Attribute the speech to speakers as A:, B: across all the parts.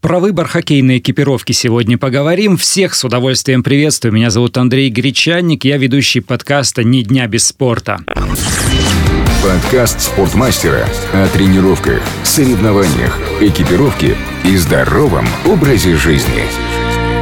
A: Про выбор хоккейной экипировки сегодня поговорим. Всех с удовольствием приветствую. Меня зовут Андрей Гречанник. Я ведущий подкаста «Ни дня без спорта».
B: Подкаст спортмастера о тренировках, соревнованиях, экипировке и здоровом образе жизни.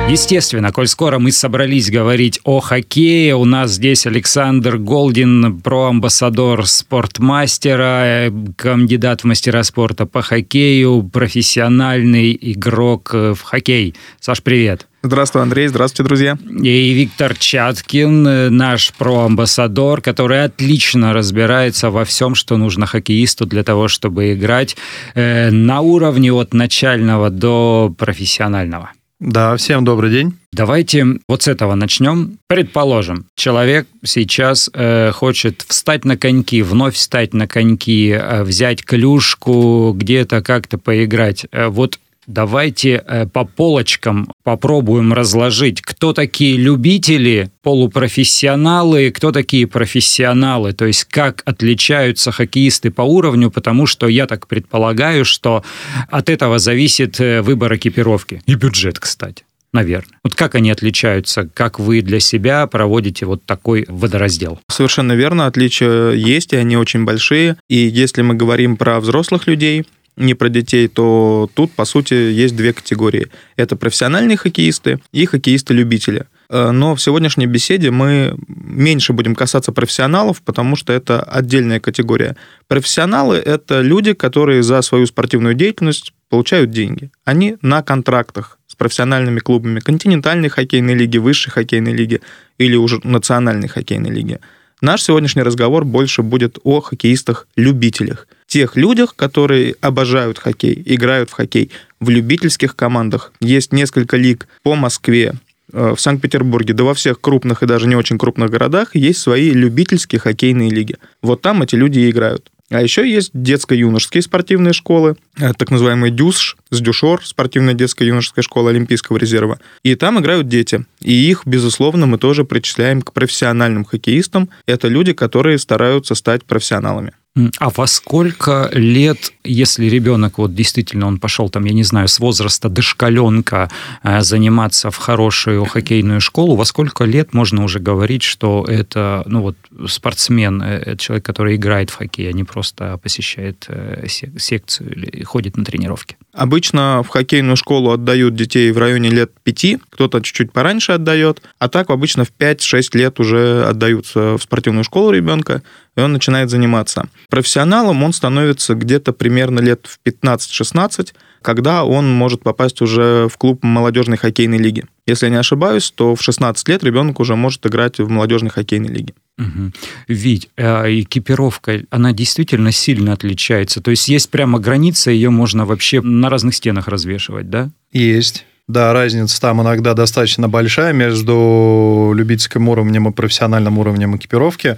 A: Естественно, коль скоро мы собрались говорить о хоккее, у нас здесь Александр Голдин, проамбассадор спортмастера, кандидат в мастера спорта по хоккею, профессиональный игрок в хоккей. Саш, привет.
C: Здравствуй, Андрей. Здравствуйте, друзья.
A: И Виктор Чаткин, наш проамбассадор, который отлично разбирается во всем, что нужно хоккеисту для того, чтобы играть э, на уровне от начального до профессионального.
C: Да, всем добрый день.
A: Давайте вот с этого начнем. Предположим, человек сейчас э, хочет встать на коньки, вновь встать на коньки, э, взять клюшку, где-то как-то поиграть. Э, вот давайте э, по полочкам попробуем разложить, кто такие любители, полупрофессионалы, кто такие профессионалы, то есть как отличаются хоккеисты по уровню, потому что я так предполагаю, что от этого зависит э, выбор экипировки и бюджет, кстати наверное. Вот как они отличаются, как вы для себя проводите вот такой водораздел?
C: Совершенно верно, отличия есть, и они очень большие. И если мы говорим про взрослых людей, не про детей, то тут, по сути, есть две категории. Это профессиональные хоккеисты и хоккеисты-любители. Э, но в сегодняшней беседе мы меньше будем касаться профессионалов, потому что это отдельная категория. Профессионалы — это люди, которые за свою спортивную деятельность получают деньги. Они на контрактах с профессиональными клубами континентальной хоккейной лиги, высшей хоккейной лиги или уже национальной хоккейной лиги. Наш сегодняшний разговор больше будет о хоккеистах-любителях. Тех людях, которые обожают хоккей, играют в хоккей в любительских командах. Есть несколько лиг по Москве, э, в Санкт-Петербурге, да во всех крупных и даже не очень крупных городах есть свои любительские хоккейные лиги. Вот там эти люди и играют. А еще есть детско-юношеские спортивные школы, э, так называемый ДЮСШ, СДЮШОР, спортивная детская юношеская школа Олимпийского резерва. И там играют дети. И их, безусловно, мы тоже причисляем к профессиональным хоккеистам. Это люди, которые стараются стать профессионалами.
A: А во сколько лет, если ребенок вот действительно он пошел там, я не знаю, с возраста дошкаленка э, заниматься в хорошую хоккейную школу, во сколько лет можно уже говорить, что это ну вот спортсмен, э, это человек, который играет в хоккей, а не просто посещает э, секцию или ходит на тренировки?
C: Обычно в хоккейную школу отдают детей в районе лет пяти, кто-то чуть-чуть пораньше отдает, а так обычно в 5-6 лет уже отдаются в спортивную школу ребенка, и он начинает заниматься. Профессионалом он становится где-то примерно лет в 15-16, когда он может попасть уже в клуб молодежной хоккейной лиги. Если я не ошибаюсь, то в 16 лет ребенок уже может играть в молодежной хоккейной лиге.
A: Угу. Ведь э, экипировка, она действительно сильно отличается. То есть есть прямо граница, ее можно вообще на разных стенах развешивать, да?
D: Есть. Да, разница там иногда достаточно большая между любительским уровнем и профессиональным уровнем экипировки.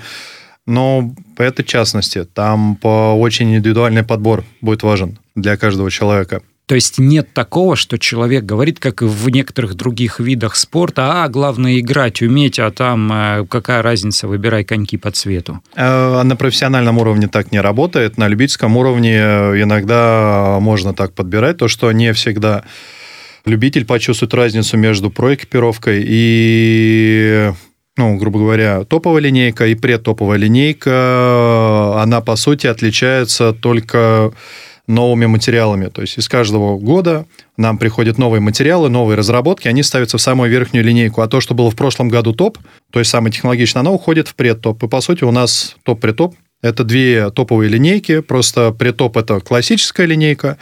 D: Но это частности. Там по очень индивидуальный подбор будет важен для каждого человека.
A: То есть нет такого, что человек говорит, как и в некоторых других видах спорта, а главное играть, уметь, а там э, какая разница, выбирай коньки по цвету.
D: Э, на профессиональном уровне так не работает, на любительском уровне иногда можно так подбирать, то, что не всегда любитель почувствует разницу между проэкипировкой и ну, грубо говоря, топовая линейка и предтоповая линейка, она, по сути, отличается только новыми материалами. То есть из каждого года нам приходят новые материалы, новые разработки, они ставятся в самую верхнюю линейку. А то, что было в прошлом году топ, то есть самое технологичное, оно уходит в предтоп. И, по сути, у нас топ-предтоп – это две топовые линейки. Просто предтоп – это классическая линейка,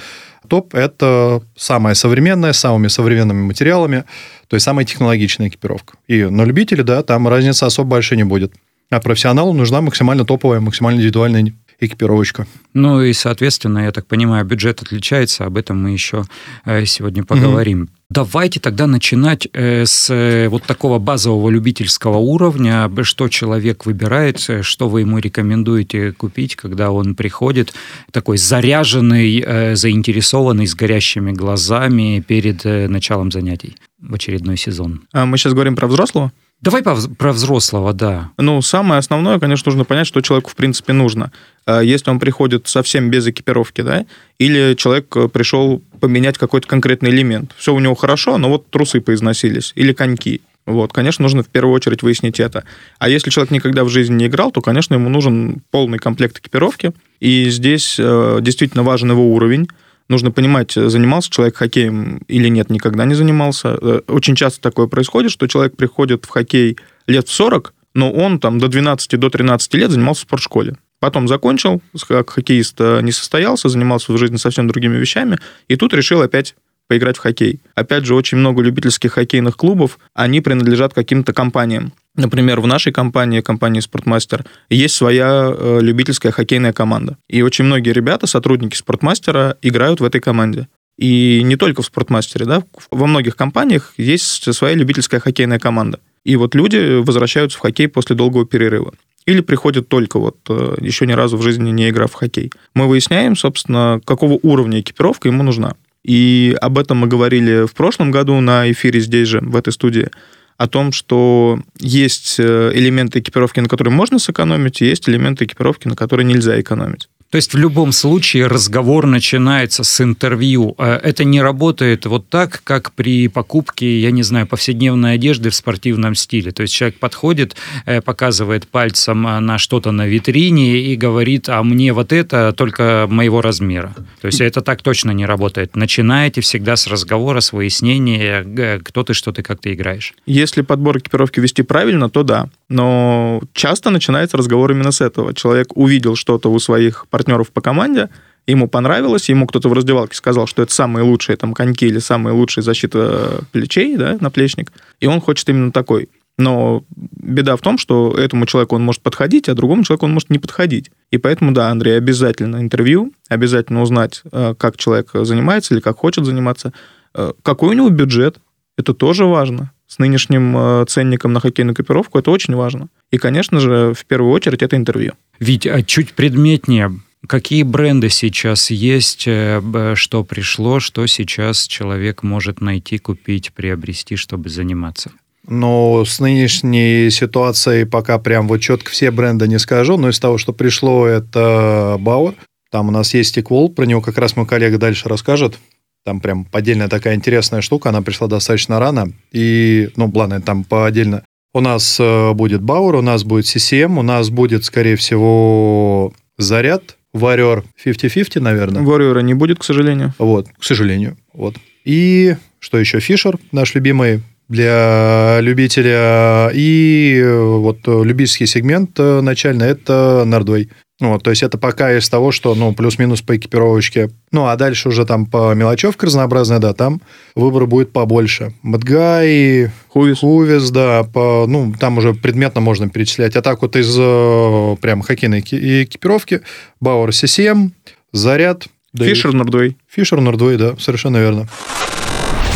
D: топ – это самая современная, с самыми современными материалами, то есть самая технологичная экипировка. И на любителя, да, там разница особо большой не будет. А профессионалу нужна максимально топовая, максимально индивидуальная экипировочка.
A: Ну и, соответственно, я так понимаю, бюджет отличается, об этом мы еще э, сегодня поговорим. Угу. Давайте тогда начинать э, с э, вот такого базового любительского уровня, что человек выбирает, что вы ему рекомендуете купить, когда он приходит такой заряженный, заинтересованный, с горящими глазами перед началом занятий в очередной сезон.
C: А мы сейчас говорим про взрослого?
A: Давай про взрослого, да.
C: Ну, самое основное, конечно, нужно понять, что человеку, в принципе, нужно. А если он приходит совсем без экипировки, да, или человек э, пришел поменять какой-то конкретный элемент. Все у него хорошо, но вот трусы поизносились, или коньки. Вот, конечно, нужно в первую очередь выяснить это. А если человек никогда в жизни не играл, то, конечно, ему нужен полный комплект экипировки. И здесь э, действительно важен его уровень. Нужно понимать, занимался человек хоккеем или нет, никогда не занимался. Э, очень часто такое происходит, что человек приходит в хоккей лет в 40, но он там до 12, до 13 лет занимался в спортшколе. Потом закончил, как хоккеист э, не состоялся, занимался в жизни совсем другими вещами, и тут решил опять поиграть в хоккей. Опять же, очень много любительских хоккейных клубов, они принадлежат каким-то компаниям. Например, в нашей компании, компании «Спортмастер», есть своя э, любительская хоккейная команда. И очень многие ребята, сотрудники «Спортмастера», играют в этой команде. И не только в «Спортмастере», да, во многих компаниях есть своя любительская хоккейная команда. И вот люди возвращаются в хоккей после долгого перерыва. Или приходят только вот э, еще ни разу в жизни не играв в хоккей. Мы выясняем, собственно, какого уровня экипировка ему нужна. И об этом мы говорили в прошлом году на эфире здесь же, в этой студии, о том, что есть э, элементы экипировки, на которые можно сэкономить, и есть элементы экипировки, на которые нельзя экономить.
A: То есть в любом случае разговор начинается с интервью. Э, это не работает вот так, как при покупке, я не знаю, повседневной одежды в спортивном стиле. То есть человек подходит, э, показывает пальцем э, на что-то на витрине и говорит, а мне вот это только моего размера. То есть это так точно не работает. Начинаете всегда с разговора, с выяснения, кто ты, что ты, как ты играешь.
C: Если подбор экипировки вести правильно, то да. Но часто начинается разговор именно с этого. Человек увидел что-то у своих партнеров по команде, ему понравилось, ему кто-то в раздевалке сказал, что это самые лучшие там коньки или самые лучшие защита плечей, да, наплечник, и он хочет именно такой. Но беда в том, что этому человеку он может подходить, а другому человеку он может не подходить. И поэтому, да, Андрей, обязательно интервью, обязательно узнать, э, как человек занимается или как хочет заниматься, э, какой у него бюджет, это тоже важно с нынешним э, ценником на хоккейную экипировку, это очень важно. И, конечно же, в первую очередь это интервью.
A: Ведь а чуть предметнее, Какие бренды сейчас есть, э, что пришло, что сейчас человек может найти, купить, приобрести, чтобы заниматься?
D: Но с нынешней ситуацией пока прям вот четко все бренды не скажу, но из того, что пришло, это Bauer. Там у нас есть Стиквол, про него как раз мой коллега дальше расскажет. Там прям отдельная такая интересная штука, она пришла достаточно рано. И, ну, ладно, там по отдельно. У нас э, будет Бауэр, у нас будет CCM, у нас будет, скорее всего, Заряд, Warrior 50-50, наверное.
C: Warrior не будет, к сожалению.
D: Вот, к сожалению. Вот. И что еще? Фишер, наш любимый для любителя. И э, вот любительский сегмент э, начальный – это Нордвей. Вот, то есть это пока из того, что, ну, плюс-минус по экипировочке. Ну, а дальше уже там по мелочевке разнообразная, да, там выбор будет побольше. Мадгай, Хувис. Хувис, да, по, ну, там уже предметно можно перечислять. А так вот из э, прям хоккейной экипировки Бауэр CCM, Заряд.
C: Фишер Нордвей.
D: Фишер Нордвей, да, совершенно верно.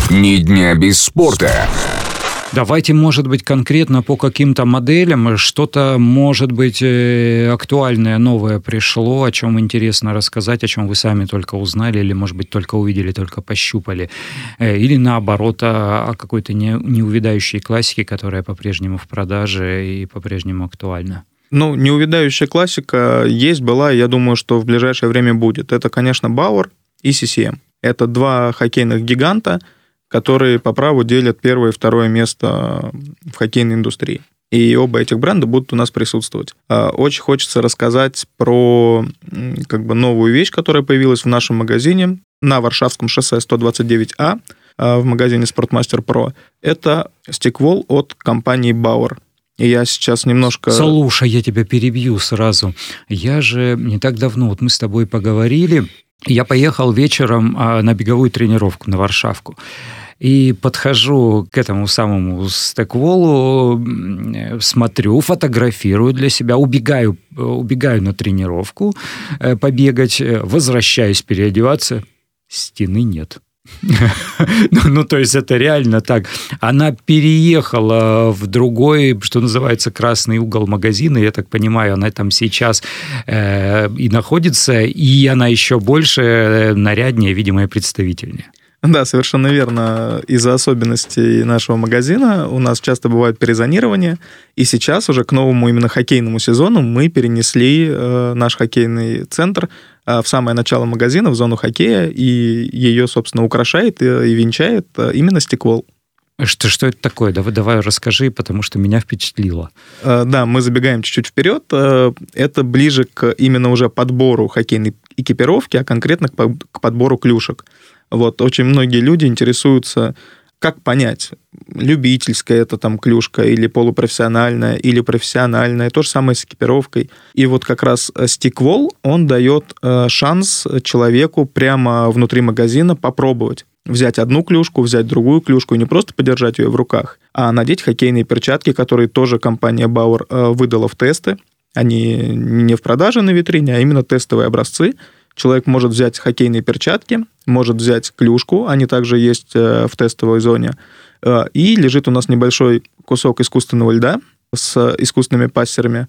B: Ни дня без спорта.
A: Давайте, может быть, конкретно по каким-то моделям что-то, может быть, э, актуальное, новое пришло, о чем интересно рассказать, о чем вы сами только узнали, или, может быть, только увидели, только пощупали. Э, или, наоборот, о какой-то неувидающей классике, которая по-прежнему в продаже и по-прежнему актуальна.
C: Ну, неувидающая классика есть, была, я думаю, что в ближайшее время будет. Это, конечно, Бауэр и CCM. Это два хоккейных гиганта – которые по праву делят первое и второе место в хоккейной индустрии. И оба этих бренда будут у нас присутствовать. А, очень хочется рассказать про как бы новую вещь, которая появилась в нашем магазине на Варшавском шоссе 129А а, в магазине Sportmaster Pro. Это стеквол от компании Bauer. И я сейчас немножко...
A: Слушай, я тебя перебью сразу. Я же не так давно, вот мы с тобой поговорили, я поехал вечером а, на беговую тренировку на Варшавку. И подхожу к этому самому стекволу, смотрю, фотографирую для себя, убегаю, убегаю на тренировку э, побегать, возвращаюсь переодеваться, стены нет. ну, ну, то есть это реально так. Она переехала в другой, что называется, красный угол магазина. Я так понимаю, она там сейчас э, и находится, и она еще больше э, наряднее, видимо, и представительнее.
C: Да, совершенно верно. Из-за особенностей нашего магазина у нас часто бывают перезонирования, и сейчас уже к новому именно хоккейному сезону мы перенесли э, наш хоккейный центр в самое начало магазина, в зону хоккея, и ее, собственно, украшает и, и венчает э, именно стеклол.
A: Что, что это такое? Давай, давай расскажи, потому что меня впечатлило.
C: Э, да, мы забегаем чуть-чуть вперед. Э, это ближе к именно уже подбору хоккейной экипировки, а конкретно к подбору клюшек. Вот очень многие люди интересуются, как понять, любительская это там клюшка или полупрофессиональная, или профессиональная. То же самое с экипировкой. И вот как раз стиквол, он дает э, шанс человеку прямо внутри магазина попробовать взять одну клюшку, взять другую клюшку и не просто подержать ее в руках, а надеть хоккейные перчатки, которые тоже компания Bauer э, выдала в тесты. Они не в продаже на витрине, а именно тестовые образцы. Человек может взять хоккейные перчатки, может взять клюшку, они также есть э, в тестовой зоне, э, и лежит у нас небольшой кусок искусственного льда с искусственными пассерами.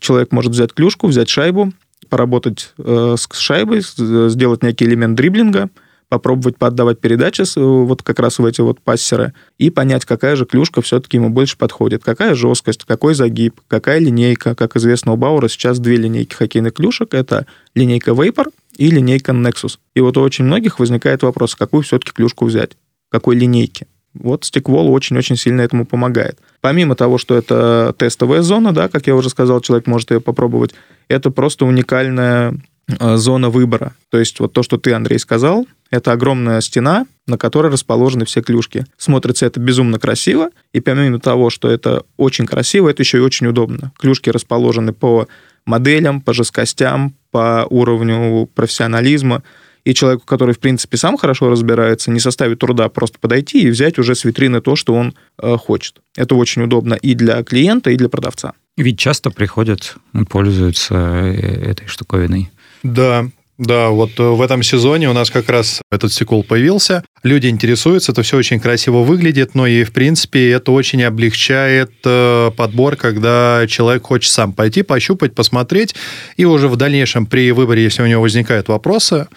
C: Человек может взять клюшку, взять шайбу, поработать с шайбой, сделать некий элемент дриблинга – попробовать поотдавать передачи вот как раз в эти вот пассеры и понять, какая же клюшка все-таки ему больше подходит, какая жесткость, какой загиб, какая линейка. Как известно, у Бауэра сейчас две линейки хоккейных клюшек. Это линейка Vapor и линейка Nexus. И вот у очень многих возникает вопрос, какую все-таки клюшку взять, какой линейки. Вот стеквол очень-очень сильно этому помогает. Помимо того, что это тестовая зона, да, как я уже сказал, человек может ее попробовать, это просто уникальная э, зона выбора. То есть вот то, что ты, Андрей, сказал, это огромная стена, на которой расположены все клюшки. Смотрится это безумно красиво, и помимо того, что это очень красиво, это еще и очень удобно. Клюшки расположены по моделям, по жесткостям, по уровню профессионализма. И человеку, который, в принципе, сам хорошо разбирается, не составит труда просто подойти и взять уже с витрины то, что он э, хочет. Это очень удобно и для клиента, и для продавца.
A: Ведь часто приходят, пользуются э, этой штуковиной.
D: Да, да, вот э, в этом сезоне у нас как раз этот стекол появился. Люди интересуются, это все очень красиво выглядит, но и, в принципе, это очень облегчает э, подбор, когда человек хочет сам пойти, пощупать, посмотреть, и уже в дальнейшем при выборе, если у него возникают вопросы,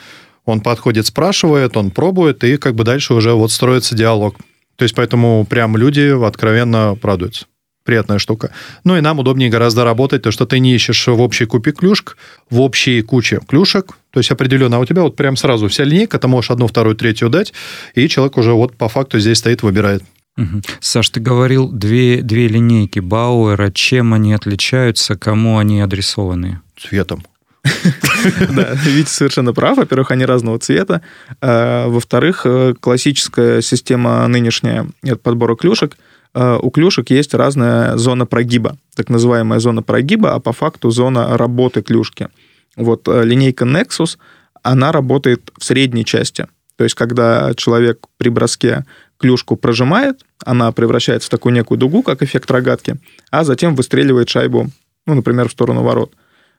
D: он подходит, спрашивает, он пробует, и как бы дальше уже вот строится диалог. То есть поэтому прям люди откровенно радуются приятная штука. Ну и нам удобнее гораздо работать, то что ты не ищешь в общей купе клюшек, в общей куче клюшек, то есть определенно, а у тебя вот прям сразу вся линейка, ты можешь одну, вторую, третью дать, и человек уже вот по факту здесь стоит, выбирает.
A: Угу. Саш, ты говорил две, две линейки Бауэра. Чем они отличаются, кому они адресованы?
D: Цветом.
C: Да, Витя совершенно прав. Во-первых, они разного цвета. А, во-вторых, э, классическая система нынешняя подбора клюшек у клюшек есть разная зона прогиба, так называемая зона прогиба, а по факту зона работы клюшки. Вот э, линейка Nexus, она работает в средней части. То есть, когда человек при броске клюшку прожимает, она превращается в такую некую дугу, как эффект рогатки, а затем выстреливает шайбу, ну, например, в сторону ворот.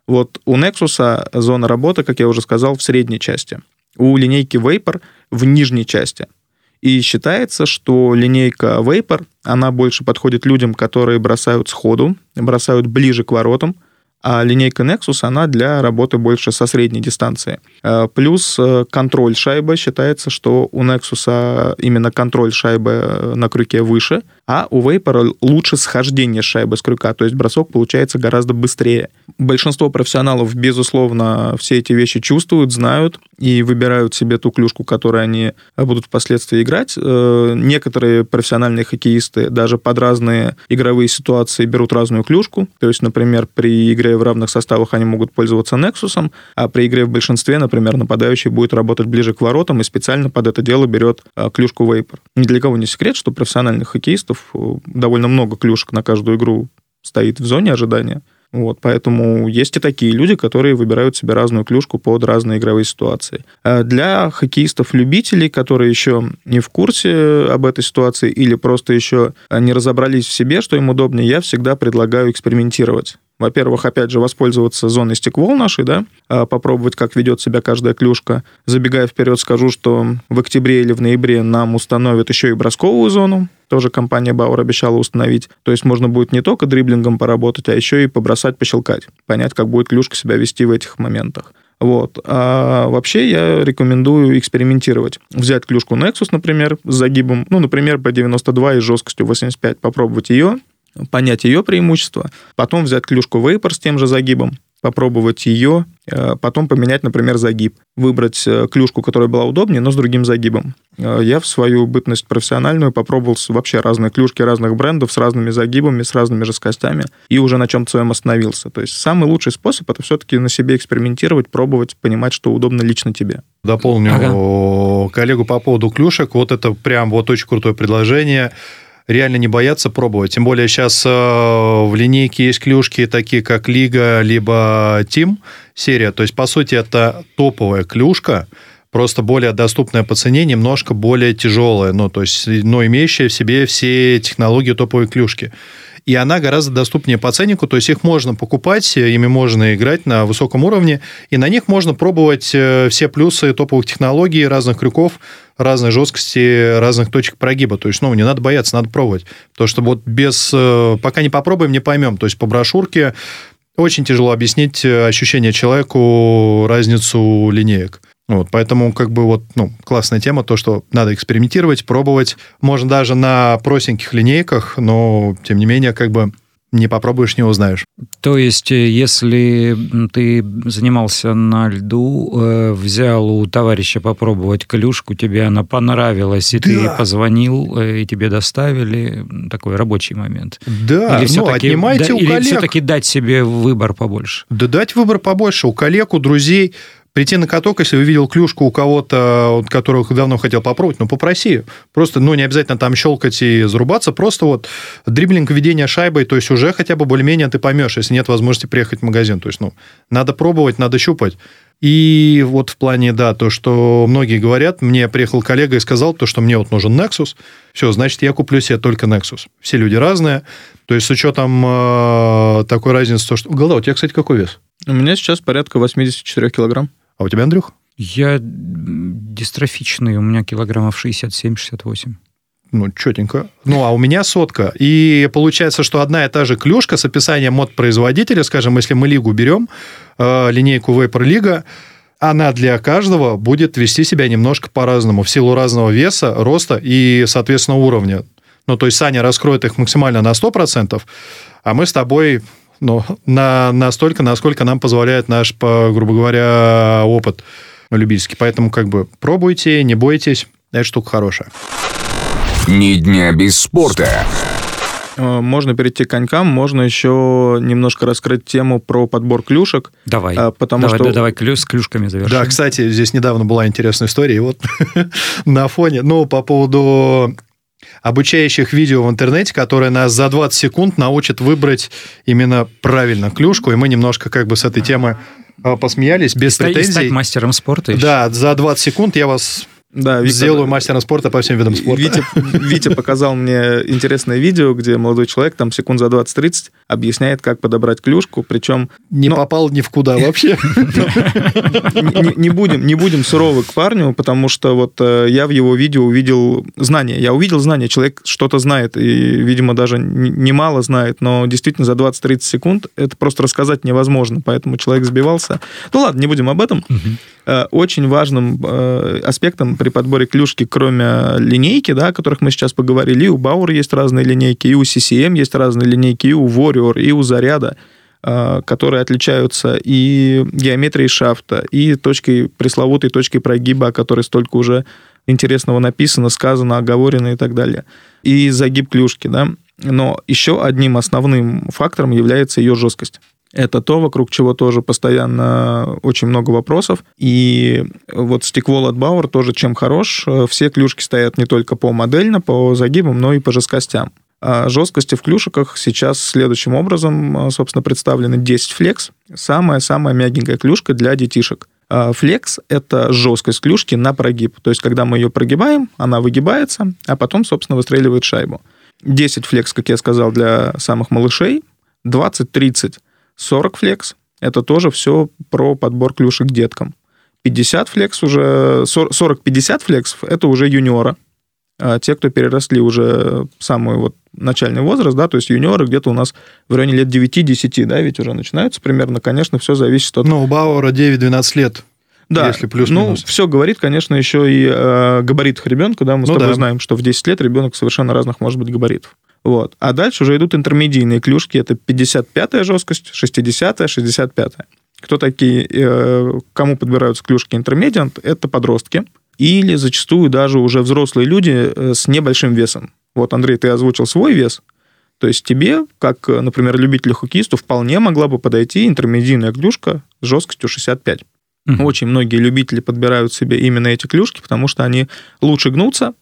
C: Вот у Nexus зона работы, как я уже сказал, в средней части. У линейки Vapor в нижней части. И считается, что линейка Vapor, она больше подходит людям, которые бросают сходу, бросают ближе к воротам, а линейка Nexus, она для работы больше со средней дистанции. Э, плюс э, контроль шайбы. Считается, что у Nexus именно контроль шайбы э, на крюке выше, а у Vapor лучше схождение шайбы с крюка, то есть бросок получается гораздо быстрее. Большинство профессионалов, безусловно, все эти вещи чувствуют, знают и выбирают себе ту клюшку, которой они будут впоследствии играть. Некоторые профессиональные хоккеисты даже под разные игровые ситуации берут разную клюшку. То есть, например, при игре в равных составах они могут пользоваться Nexus, а при игре в большинстве, например, нападающий будет работать ближе к воротам и специально под это дело берет а, клюшку Vapor. Ни для кого не секрет, что профессиональных хоккеистов э, довольно много клюшек на каждую игру стоит в зоне ожидания. Вот, поэтому есть и такие люди, которые выбирают себе разную клюшку под разные игровые ситуации. А для хоккеистов-любителей, которые еще не в курсе об этой ситуации или просто еще не разобрались в себе, что им удобнее, я всегда предлагаю экспериментировать. Во-первых, опять же, воспользоваться зоной стеквол нашей, да, а, попробовать, как ведет себя каждая клюшка. Забегая вперед, скажу, что в октябре или в ноябре нам установят еще и бросковую зону. Тоже компания Bauer обещала установить. То есть можно будет не только дриблингом поработать, а еще и побросать, пощелкать. Понять, как будет клюшка себя вести в этих моментах. Вот. А вообще я рекомендую экспериментировать. Взять клюшку Nexus, например, с загибом, ну, например, по 92 и жесткостью 85, попробовать ее, понять ее преимущества, потом взять клюшку Vapor с тем же загибом, попробовать ее, э, потом поменять, например, загиб, выбрать э, клюшку, которая была удобнее, но с другим загибом. Э, я в свою бытность профессиональную попробовал вообще разные клюшки разных брендов с разными загибами, с разными жесткостями, и уже на чем-то своем остановился. То есть самый лучший способ — это все-таки на себе экспериментировать, пробовать, понимать, что удобно лично тебе.
D: Дополню ага. коллегу по поводу клюшек. Вот это прям вот очень крутое предложение — реально не бояться пробовать. Тем более сейчас э, в линейке есть клюшки такие, как Лига, либо Тим серия. То есть, по сути, это топовая клюшка, просто более доступная по цене, немножко более тяжелая, ну, то есть, но имеющая в себе все технологии топовой клюшки и она гораздо доступнее по ценнику, то есть их можно покупать, ими можно играть на высоком уровне, и на них можно пробовать э, все плюсы топовых технологий, разных крюков, разной жесткости, разных точек прогиба. То есть, ну, не надо бояться, надо пробовать. Потому что вот без... Э, пока не попробуем, не поймем. То есть, по брошюрке очень тяжело объяснить э, ощущение человеку разницу линеек. Вот, поэтому как бы вот, ну, классная тема, то, что надо экспериментировать, пробовать. Можно даже на простеньких линейках, но, тем не менее, как бы не попробуешь, не узнаешь.
A: То есть, э, если ты занимался на льду, э, взял у товарища попробовать клюшку, тебе она понравилась, и да. ты позвонил, э, и тебе доставили, такой рабочий момент.
D: Да, или все ну, отнимайте да, у
A: или
D: коллег.
A: все-таки дать себе выбор побольше?
D: Да дать выбор побольше. У коллег, у друзей – прийти на каток, если увидел клюшку у кого-то, которых давно хотел попробовать, ну, попроси. Просто, ну, не обязательно там щелкать и зарубаться, просто вот дриблинг, ведение шайбой, то есть уже хотя бы более-менее ты поймешь, если нет возможности приехать в магазин. То есть, ну, надо пробовать, надо щупать. И вот в плане, да, то, что многие говорят, мне приехал коллега и сказал, то, что мне вот нужен Nexus, все, значит, я куплю себе только Nexus. Все люди разные, то есть с учетом э, такой разницы, то, что... Голова, у тебя, кстати, какой вес?
C: У меня сейчас порядка 84 килограмм.
D: А у тебя, Андрюх?
A: Я дистрофичный, у меня килограммов 67-68.
D: Ну, четенько. Ну, а у меня сотка. И получается, что одна и та же клюшка с описанием мод производителя, скажем, если мы лигу берем, э, линейку Vapor Liga, она для каждого будет вести себя немножко по-разному, в силу разного веса, роста и, соответственно, уровня. Ну, то есть Саня раскроет их максимально на 100%, а мы с тобой ну, на, настолько, насколько нам позволяет наш, по, грубо говоря, опыт любительский. Поэтому как бы пробуйте, не бойтесь, эта штука хорошая.
B: Ни дня без спорта.
C: Э, можно перейти к конькам, можно еще немножко раскрыть тему про подбор клюшек.
A: Давай. Э, потому давай, что... да, давай клю, с клюшками завершим.
D: Да, кстати, здесь недавно была интересная история, и вот на фоне, ну, по поводу обучающих видео в интернете, которые нас за 20 секунд научат выбрать именно правильно клюшку, и мы немножко как бы с этой темы а, посмеялись, без и претензий.
A: стать мастером спорта.
D: Да, за 20 секунд я вас да, Виктор, Сделаю мастером спорта по всем видам спорта.
C: Витя, Витя показал мне интересное видео, где молодой человек там секунд за 20-30 объясняет, как подобрать клюшку, причем...
D: Не но... попал ни в куда вообще.
C: Не будем, не будем суровы к парню, потому что вот э, я в его видео увидел знания. Я увидел знания, человек что-то знает, и, видимо, даже немало знает, но действительно за 20-30 секунд это просто рассказать невозможно, поэтому человек сбивался. Ну ладно, не будем об этом. Э, очень важным э, аспектом при подборе клюшки, кроме линейки, да, о которых мы сейчас поговорили, и у Bauer есть разные линейки, и у CCM есть разные линейки, и у Warrior, и у Заряда, э, которые отличаются и геометрией шафта, и точкой, пресловутой точкой прогиба, о которой столько уже интересного написано, сказано, оговорено и так далее. И загиб клюшки, да. Но еще одним основным фактором является ее жесткость. Это то, вокруг чего тоже постоянно очень много вопросов. И вот стекло Bauer тоже чем хорош. Все клюшки стоят не только по модельно, по загибам, но и по жесткостям. А жесткости в клюшках сейчас следующим образом, собственно, представлены 10 флекс. Самая-самая мягенькая клюшка для детишек. Флекс – это жесткость клюшки на прогиб. То есть, когда мы ее прогибаем, она выгибается, а потом, собственно, выстреливает шайбу. 10 флекс, как я сказал, для самых малышей, 20-30 40 флекс – это тоже все про подбор клюшек деткам. 50 флекс уже, 40-50 флексов – это уже юниора. А те, кто переросли уже самую вот начальный возраст, да, то есть юниоры где-то у нас в районе лет 9-10, да, ведь уже начинаются примерно, конечно, все зависит от...
D: Ну, у Бауэра 9-12 лет.
C: Да,
D: если плюс
C: ну, все говорит, конечно, еще и о габаритах ребенка, да, мы с
D: Ну
C: тобой
D: да.
C: знаем, что в 10 лет ребенок совершенно разных может быть габаритов. Вот. А дальше уже идут интермедийные клюшки, это 55-я жесткость, 60-я, 65-я. Кто такие, э, кому подбираются клюшки интермедиант, это подростки или зачастую даже уже взрослые люди э, с небольшим весом. Вот, Андрей, ты озвучил свой вес, то есть тебе, как, э, например, любителю хоккеисту, вполне могла бы подойти интермедийная клюшка с жесткостью 65.
A: Мгм.
C: Очень многие любители подбирают себе именно эти клюшки, потому что они лучше гнутся,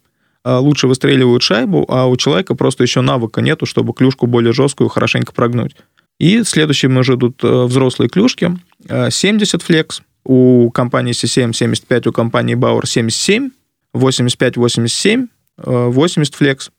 C: лучше выстреливают шайбу, а у человека просто еще навыка нету, чтобы клюшку более жесткую хорошенько прогнуть. И следующим уже идут э, взрослые клюшки. Э, 70 флекс, у компании C7 75, у компании Bauer 77, 85-87, э, 80 флекс.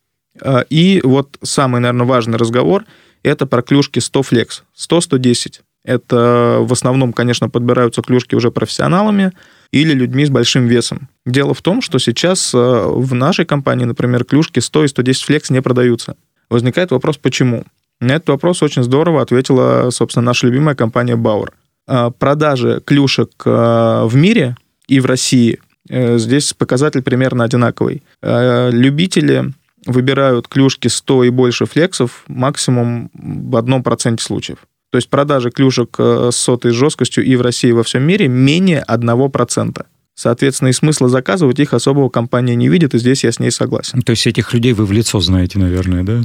C: Э, И вот самый, наверное, важный разговор – это про клюшки 100 флекс, 100-110. Это в основном, конечно, подбираются клюшки уже профессионалами или людьми с большим весом. Дело в том, что сейчас э, в нашей компании, например, клюшки 100 и 110 флекс не продаются. Возникает вопрос, почему? На этот вопрос очень здорово ответила, собственно, наша любимая компания Bauer. Э, Продажи клюшек э, в мире и в России здесь показатель примерно одинаковый. Любители выбирают клюшки 100 и больше флексов максимум в одном проценте случаев. То есть продажи клюшек э, с сотой жесткостью и в России, и во всем мире менее 1%. Соответственно, и смысла заказывать их особого компания не видит, и здесь я с ней согласен.
A: То есть этих людей вы в лицо знаете, наверное, да?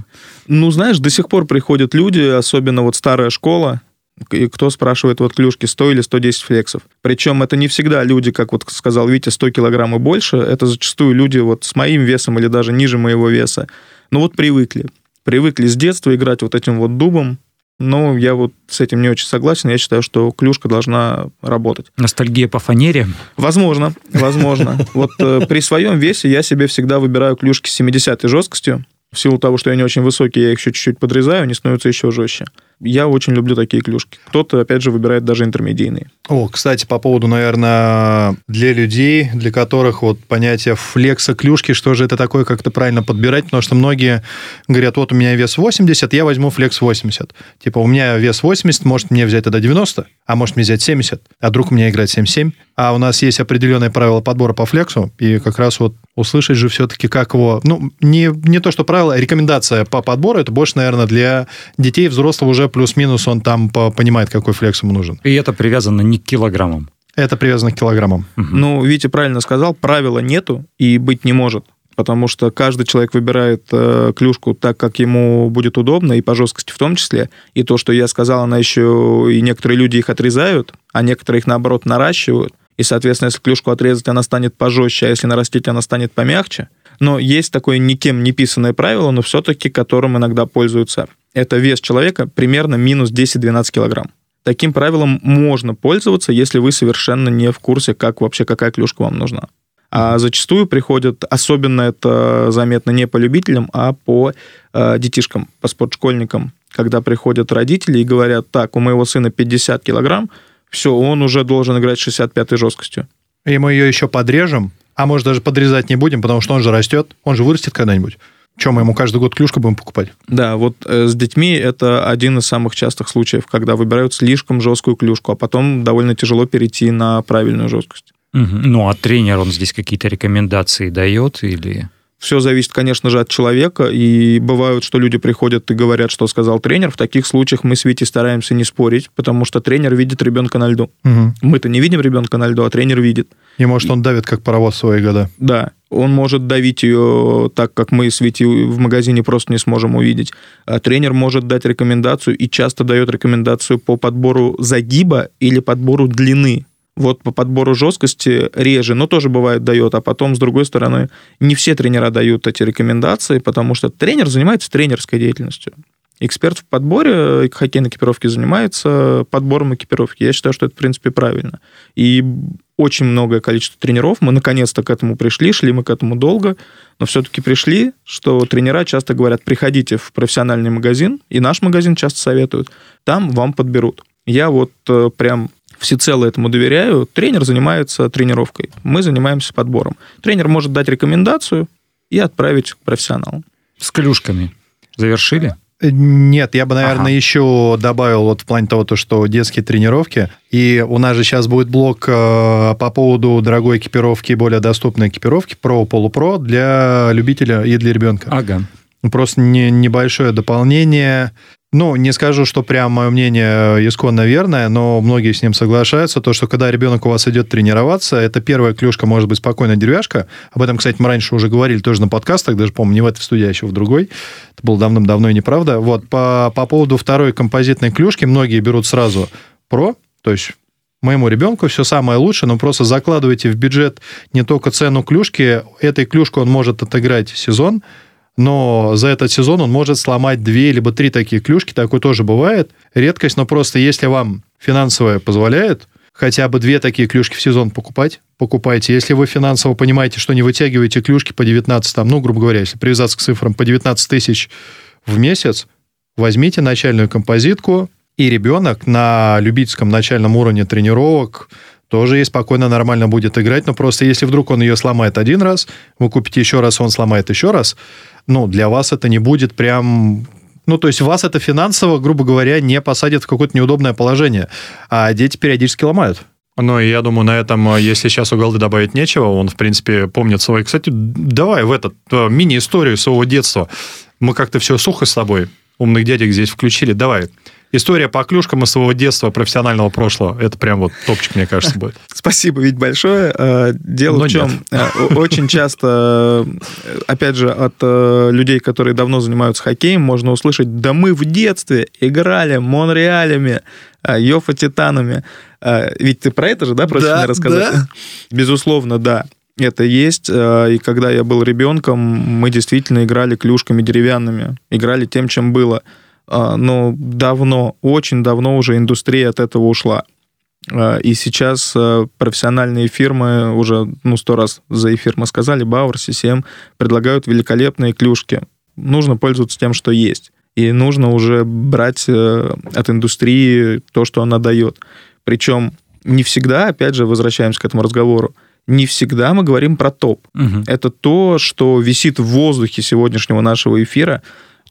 C: Ну, знаешь, до сих пор приходят люди, особенно вот старая школа, и кто спрашивает вот клюшки 100 или 110 флексов. Причем это не всегда люди, как вот сказал Витя, 100 килограмм и больше. Это зачастую люди вот с моим весом или даже ниже моего веса. Ну вот привыкли. Привыкли с детства играть вот этим вот дубом. Но я вот с этим не очень согласен. Я считаю, что клюшка должна работать.
A: Ностальгия по фанере.
C: Возможно, возможно. Вот э, при своем весе я себе всегда выбираю клюшки с 70 жесткостью. В силу того, что они очень высокие, я их еще чуть-чуть подрезаю, они становятся еще жестче. Я очень люблю такие клюшки. Кто-то, опять же, выбирает даже интермедийные.
D: О, кстати, по поводу, наверное, для людей, для которых вот понятие флекса клюшки, что же это такое, как это правильно подбирать, потому что многие говорят, вот у меня вес 80, я возьму флекс 80. Типа, у меня вес 80, может мне взять тогда 90, а может мне взять 70, а вдруг у меня играет 77. А у нас есть определенные правила подбора по флексу, и как раз вот услышать же все-таки, как его... Ну, не, не то, что правило, а рекомендация по подбору, это больше, наверное, для детей, взрослого уже плюс-минус, он там по- понимает, какой флекс ему нужен.
A: И это привязано не к килограммам.
D: Это привязано к килограммам.
A: Мгм.
C: Ну, Витя правильно сказал, правила нету и быть не может. Потому что каждый человек выбирает э, клюшку так, как ему будет удобно, и по жесткости в том числе. И то, что я сказал, она еще... И некоторые люди их отрезают, а некоторые их, наоборот, наращивают. И, соответственно, если клюшку отрезать, она станет пожестче, а если нарастить, она станет помягче. Но есть такое никем не писанное правило, но все-таки которым иногда пользуются. Это вес человека примерно минус 10-12 килограмм. Таким правилом можно пользоваться, если вы совершенно не в курсе, как вообще какая клюшка вам нужна. А зачастую приходят, особенно это заметно не по любителям, а по э, детишкам, по спортшкольникам, когда приходят родители и говорят, так, у моего сына 50 килограмм, все, он уже должен играть 65-й жесткостью.
D: И мы ее еще подрежем, а может даже подрезать не будем, потому что он же растет, он же вырастет когда-нибудь. Чем мы ему каждый год клюшку будем покупать?
C: Да, вот э, с детьми это один из самых частых случаев, когда выбирают слишком жесткую клюшку, а потом довольно тяжело перейти на правильную жесткость.
A: Мгм. Ну, а тренер, он здесь какие-то рекомендации дает или...
C: Все зависит, конечно же, от человека, и бывают, что люди приходят и говорят, что сказал тренер. В таких случаях мы с Витей стараемся не спорить, потому что тренер видит ребенка на льду.
D: Мгм.
C: Мы-то не видим ребенка на льду, а тренер видит.
D: И может он давит как паровоз свои года.
C: Да, он может давить ее так, как мы с Витей в магазине просто не сможем увидеть. А тренер может дать рекомендацию и часто дает рекомендацию по подбору загиба или подбору длины. Вот по подбору жесткости реже, но тоже бывает дает. А потом, с другой стороны, не все тренера дают эти рекомендации, потому что тренер занимается тренерской деятельностью. Эксперт в подборе хоккейной экипировки занимается подбором экипировки. Я считаю, что это, в принципе, правильно. И очень многое количество тренеров, мы наконец-то к этому пришли, шли мы к этому долго, но все-таки пришли, что тренера часто говорят, приходите в профессиональный магазин, и наш магазин часто советуют, там вам подберут. Я вот э, прям всецело этому доверяю. Тренер занимается тренировкой, мы занимаемся подбором. Тренер может дать рекомендацию и отправить к профессионалам.
A: С клюшками. Завершили?
D: Нет, я бы, наверное, ага. еще добавил вот в плане того, то, что детские тренировки. И у нас же сейчас будет блок э, по поводу дорогой экипировки, более доступной экипировки, про полупро для любителя и для ребенка.
A: Ага.
D: Просто не, небольшое дополнение. Ну, не скажу, что прям мое мнение исконно верное, но многие с ним соглашаются. То, что когда ребенок у вас идет тренироваться, это первая клюшка может быть спокойно деревяшка. Об этом, кстати, мы раньше уже говорили тоже на подкастах, даже, по-моему, не в этой студии, а еще в другой. Это было давным-давно и неправда. Вот, по, по поводу второй композитной клюшки, многие берут сразу про, то есть моему ребенку все самое лучшее, но просто закладывайте в бюджет не только цену клюшки, этой клюшку он может отыграть сезон, но за этот сезон он может сломать две либо три такие клюшки, такое тоже бывает. Редкость, но просто если вам финансовое позволяет, хотя бы две такие клюшки в сезон покупать, покупайте. Если вы финансово понимаете, что не вытягиваете клюшки по 19, там, ну, грубо говоря, если привязаться к цифрам по 19 тысяч в месяц, возьмите начальную композитку, и ребенок на любительском начальном уровне тренировок тоже ей спокойно, нормально будет играть, но просто если вдруг он ее сломает один раз, вы купите еще раз, он сломает еще раз, ну, для вас это не будет прям ну, то есть вас это финансово, грубо говоря, не посадит в какое-то неудобное положение. А дети периодически ломают.
E: Ну, я думаю, на этом, э, если сейчас у Голды добавить нечего, он, в принципе, помнит свой... Кстати, давай в этот э, мини-историю своего детства. Мы как-то все сухо с тобой, умных дядек здесь включили. Давай, история по клюшкам из своего детства, профессионального прошлого. Это прям вот топчик, мне кажется, будет.
C: Спасибо, ведь большое. Э, дело Но в чем, нет. Э, очень часто, э, опять же, от людей, которые давно занимаются хоккеем, можно услышать, да мы в детстве играли Монреалями, Йофа Титанами. Ведь ты про это же, да, просишь да, мне рассказать? Да. Безусловно, да. Это есть. И когда я был ребенком, мы действительно играли клюшками деревянными. Играли тем, чем было. А, но давно, очень давно уже индустрия от этого ушла. А, и сейчас а, профессиональные фирмы, уже ну, сто раз за эфир мы сказали, Bauer, CCM, предлагают великолепные клюшки. Нужно пользоваться тем, что есть. И нужно уже брать э, от индустрии то, что она дает. Причем не всегда, опять же, возвращаемся к этому разговору, не всегда мы говорим про топ. Угу. Это то, что висит в воздухе сегодняшнего нашего эфира,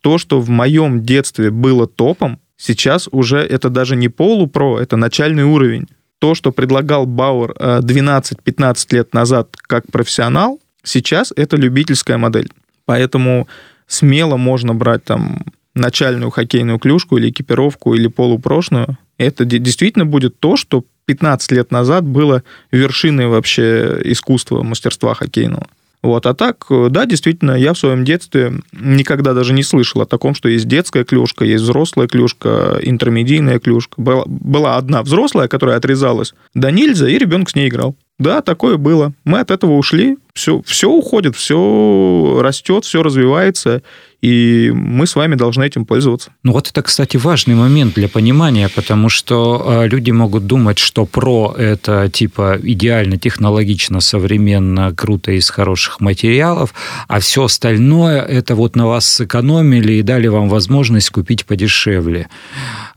C: то, что в моем детстве было топом, сейчас уже это даже не полупро, это начальный уровень. То, что предлагал Бауэр 12-15 лет назад как профессионал, сейчас это любительская модель. Поэтому смело можно брать там начальную хоккейную клюшку или экипировку или полупрошную. Это действительно будет то, что 15 лет назад было вершиной вообще искусства, мастерства хоккейного. Вот. А так, э, да, действительно, я в своем детстве никогда даже не слышал о таком, что есть детская клюшка, есть взрослая клюшка, интермедийная клюшка. Была, была одна взрослая, которая отрезалась до нельзя, и ребенок с ней играл. Да, такое было. Мы от этого ушли. Все, все уходит, все растет, все развивается, и мы с вами должны этим пользоваться.
A: Ну вот это, кстати, важный момент для понимания, потому что э, люди могут думать, что про это типа идеально, технологично, современно, круто из хороших материалов, а все остальное это вот на вас сэкономили и дали вам возможность купить подешевле.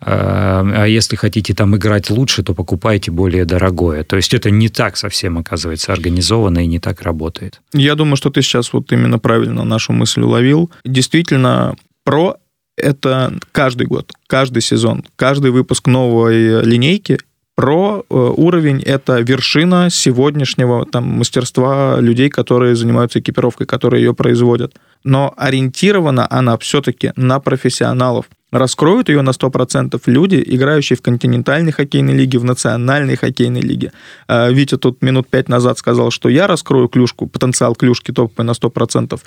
A: Э, а если хотите там играть лучше, то покупайте более дорогое. То есть это не так совсем, оказывается, организовано и не так работает.
C: Я думаю, что ты сейчас вот именно правильно нашу мысль уловил. Действительно, действительно про это каждый год, каждый сезон, каждый выпуск новой линейки про э, уровень это вершина сегодняшнего там мастерства людей, которые занимаются экипировкой, которые ее производят. Но ориентирована она все-таки на профессионалов. Раскроют ее на 100% люди, играющие в континентальной хоккейной лиге, в национальной хоккейной лиге. Э, Витя тут минут пять назад сказал, что я раскрою клюшку, потенциал клюшки топовой на 100%.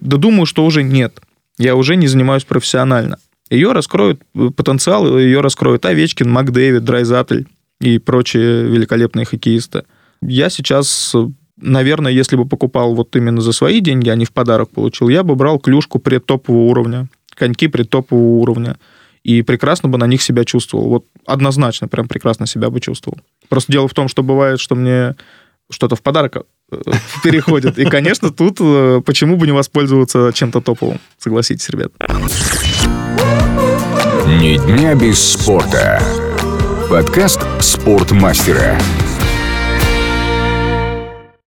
C: Да думаю, что уже нет. Я уже не занимаюсь профессионально. Ее раскроют э, потенциал, ее раскроют Овечкин, Макдэвид, Драйзатель и прочие великолепные хоккеисты. Я сейчас, наверное, если бы покупал вот именно за свои деньги, а не в подарок получил, я бы брал клюшку предтопового уровня, коньки предтопового уровня, и прекрасно бы на них себя чувствовал. Вот однозначно прям прекрасно себя бы чувствовал. Просто дело в том, что бывает, что мне что-то в подарок э, переходит. И, конечно, тут э, почему бы не воспользоваться чем-то топовым? Согласитесь, ребят.
B: Ни дня без спорта. Подкаст «Спортмастера».